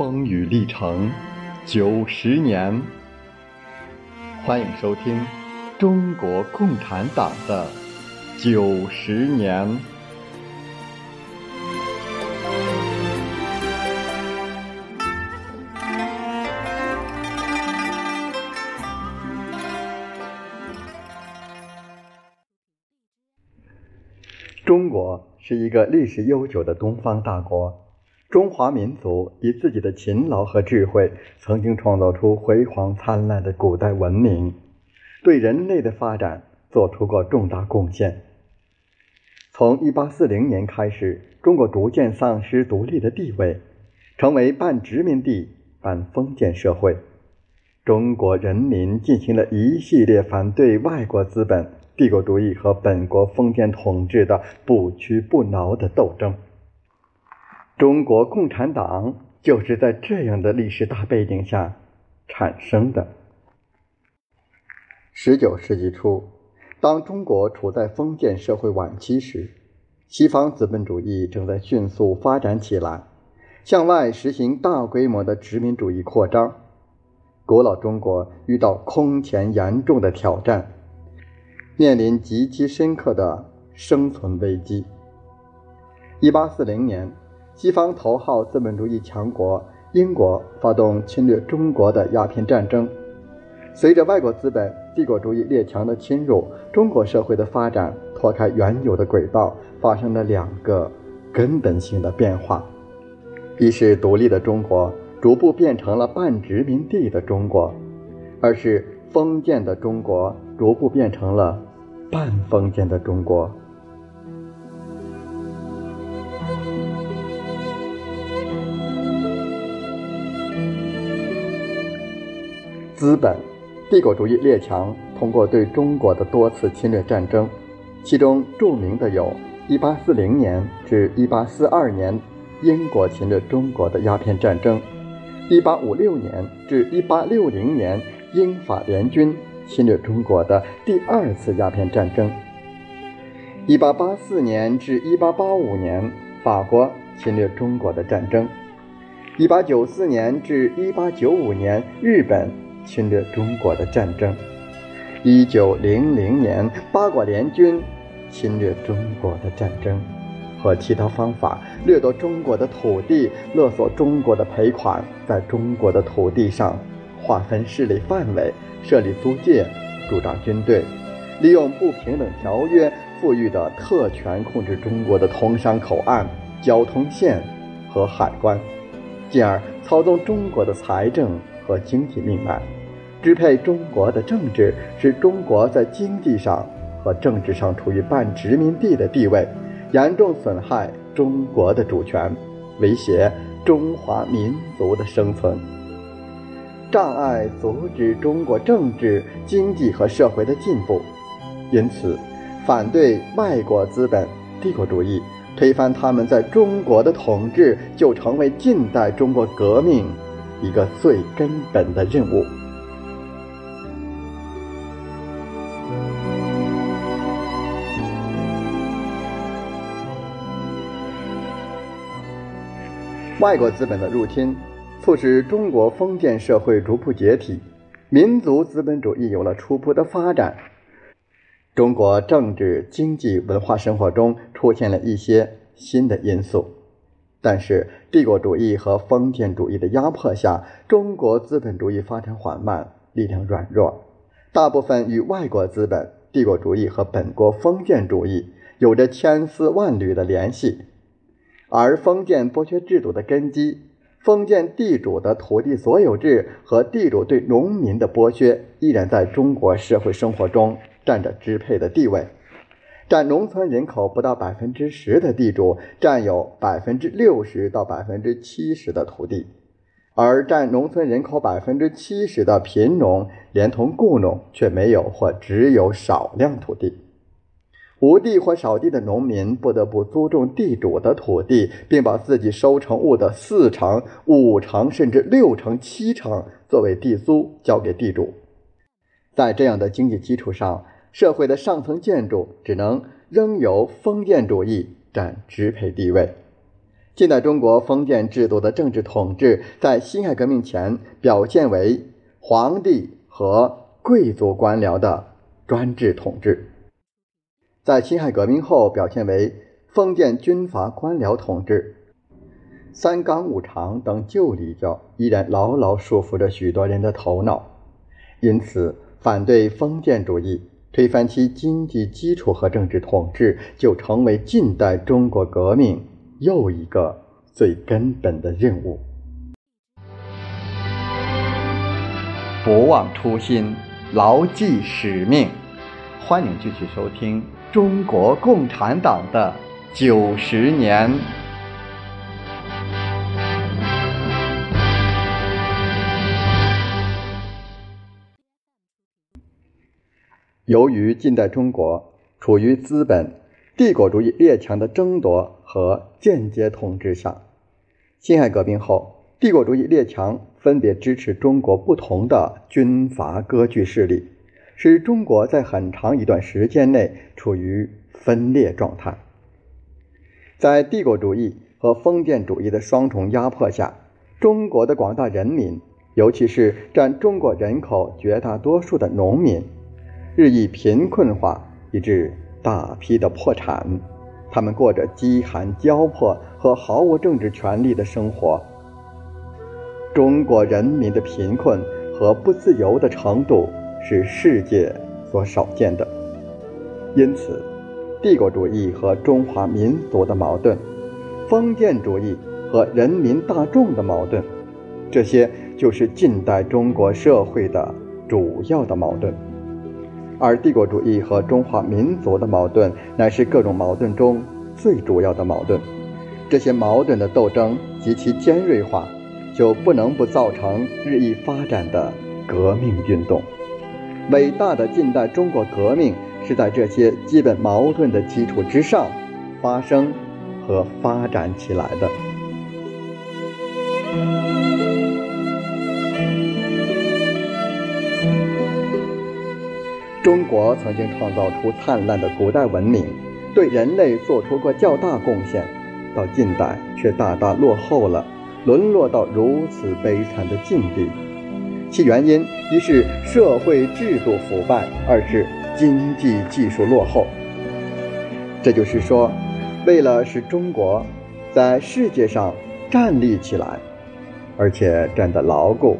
风雨历程九十年，欢迎收听中国共产党的九十年。中国是一个历史悠久的东方大国。中华民族以自己的勤劳和智慧，曾经创造出辉煌灿烂的古代文明，对人类的发展做出过重大贡献。从1840年开始，中国逐渐丧失独立的地位，成为半殖民地半封建社会。中国人民进行了一系列反对外国资本、帝国主义和本国封建统治的不屈不挠的斗争。中国共产党就是在这样的历史大背景下产生的。十九世纪初，当中国处在封建社会晚期时，西方资本主义正在迅速发展起来，向外实行大规模的殖民主义扩张。古老中国遇到空前严重的挑战，面临极其深刻的生存危机。一八四零年。西方头号资本主义强国英国发动侵略中国的鸦片战争。随着外国资本、帝国主义列强的侵入，中国社会的发展脱开原有的轨道，发生了两个根本性的变化：一是独立的中国逐步变成了半殖民地的中国；二是封建的中国逐步变成了半封建的中国。资本、帝国主义列强通过对中国的多次侵略战争，其中著名的有1840年至1842年英国侵略中国的鸦片战争，1856年至1860年英法联军侵略中国的第二次鸦片战争，1884年至1885年法国侵略中国的战争，1894年至1895年日本。侵略中国的战争，一九零零年八国联军侵略中国的战争，和其他方法掠夺中国的土地，勒索中国的赔款，在中国的土地上划分势力范围，设立租界，驻扎军队，利用不平等条约赋予的特权控制中国的通商口岸、交通线和海关，进而操纵中国的财政。和经济命脉，支配中国的政治，使中国在经济上和政治上处于半殖民地的地位，严重损害中国的主权，威胁中华民族的生存，障碍阻止中国政治、经济和社会的进步。因此，反对外国资本、帝国主义，推翻他们在中国的统治，就成为近代中国革命。一个最根本的任务。外国资本的入侵，促使中国封建社会逐步解体，民族资本主义有了初步的发展。中国政治、经济、文化生活中出现了一些新的因素。但是，帝国主义和封建主义的压迫下，中国资本主义发展缓慢，力量软弱，大部分与外国资本、帝国主义和本国封建主义有着千丝万缕的联系。而封建剥削制度的根基、封建地主的土地所有制和地主对农民的剥削，依然在中国社会生活中占着支配的地位。占农村人口不到百分之十的地主，占有百分之六十到百分之七十的土地，而占农村人口百分之七十的贫农，连同雇农，却没有或只有少量土地。无地或少地的农民不得不租种地主的土地，并把自己收成物的四成、五成甚至六成、七成作为地租交给地主。在这样的经济基础上。社会的上层建筑只能仍由封建主义占支配地位，近代中国封建制度的政治统治，在辛亥革命前表现为皇帝和贵族官僚的专制统治；在辛亥革命后表现为封建军阀官僚统治。三纲五常等旧礼教依然牢牢束缚着许多人的头脑，因此反对封建主义。推翻其经济基础和政治统治，就成为近代中国革命又一个最根本的任务。不忘初心，牢记使命。欢迎继续收听《中国共产党的九十年》。由于近代中国处于资本、帝国主义列强的争夺和间接统治下，辛亥革命后，帝国主义列强分别支持中国不同的军阀割据势力，使中国在很长一段时间内处于分裂状态。在帝国主义和封建主义的双重压迫下，中国的广大人民，尤其是占中国人口绝大多数的农民，日益贫困化，以致大批的破产。他们过着饥寒交迫和毫无政治权利的生活。中国人民的贫困和不自由的程度是世界所少见的。因此，帝国主义和中华民族的矛盾，封建主义和人民大众的矛盾，这些就是近代中国社会的主要的矛盾。而帝国主义和中华民族的矛盾，乃是各种矛盾中最主要的矛盾。这些矛盾的斗争及其尖锐化，就不能不造成日益发展的革命运动。伟大的近代中国革命是在这些基本矛盾的基础之上发生和发展起来的。中国曾经创造出灿烂的古代文明，对人类做出过较大贡献，到近代却大大落后了，沦落到如此悲惨的境地。其原因一是社会制度腐败，二是经济技术落后。这就是说，为了使中国在世界上站立起来，而且站得牢固，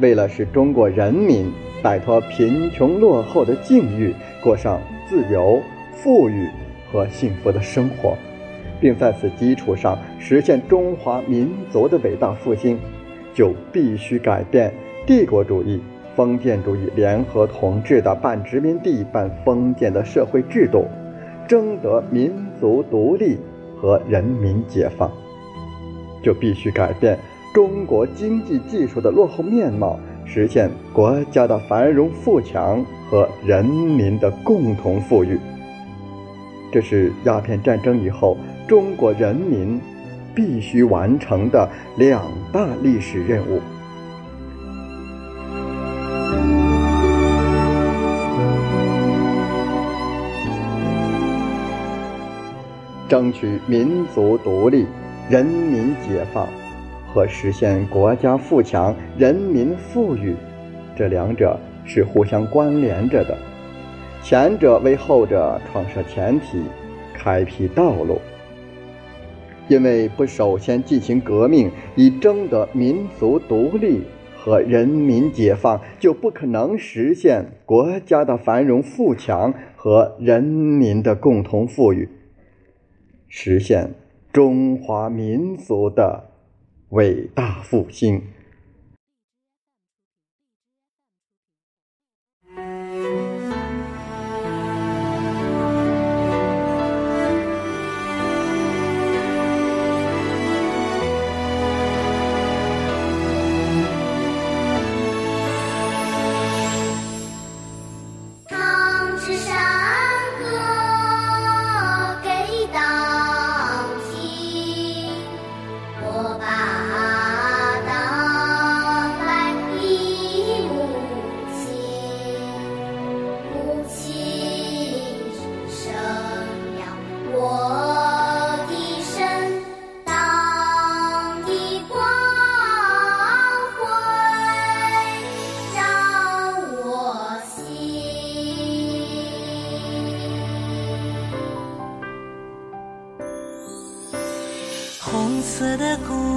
为了使中国人民。摆脱贫穷落后的境遇，过上自由、富裕和幸福的生活，并在此基础上实现中华民族的伟大复兴，就必须改变帝国主义、封建主义联合统治的半殖民地半封建的社会制度，争得民族独立和人民解放，就必须改变中国经济技术的落后面貌。实现国家的繁荣富强和人民的共同富裕，这是鸦片战争以后中国人民必须完成的两大历史任务。争取民族独立、人民解放。和实现国家富强、人民富裕，这两者是互相关联着的。前者为后者创设前提、开辟道路。因为不首先进行革命，以争得民族独立和人民解放，就不可能实现国家的繁荣富强和人民的共同富裕，实现中华民族的。伟大复兴。的故